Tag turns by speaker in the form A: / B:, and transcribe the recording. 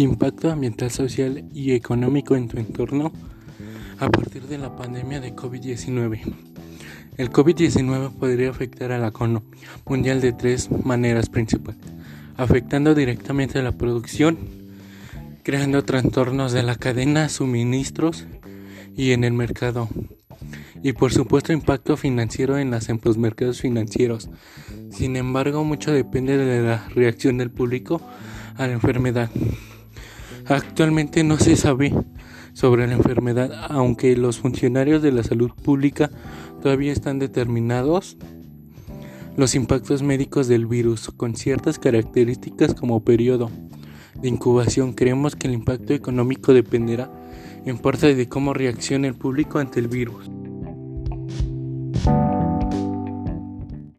A: Impacto ambiental, social y económico en tu entorno a partir de la pandemia de COVID-19. El COVID-19 podría afectar a la economía mundial de tres maneras principales, afectando directamente a la producción, creando trastornos de la cadena, suministros y en el mercado. Y por supuesto impacto financiero en, en los mercados financieros. Sin embargo, mucho depende de la reacción del público a la enfermedad. Actualmente no se sabe sobre la enfermedad, aunque los funcionarios de la salud pública todavía están determinados los impactos médicos del virus con ciertas características como periodo de incubación. Creemos que el impacto económico dependerá en parte de cómo reaccione el público ante el virus.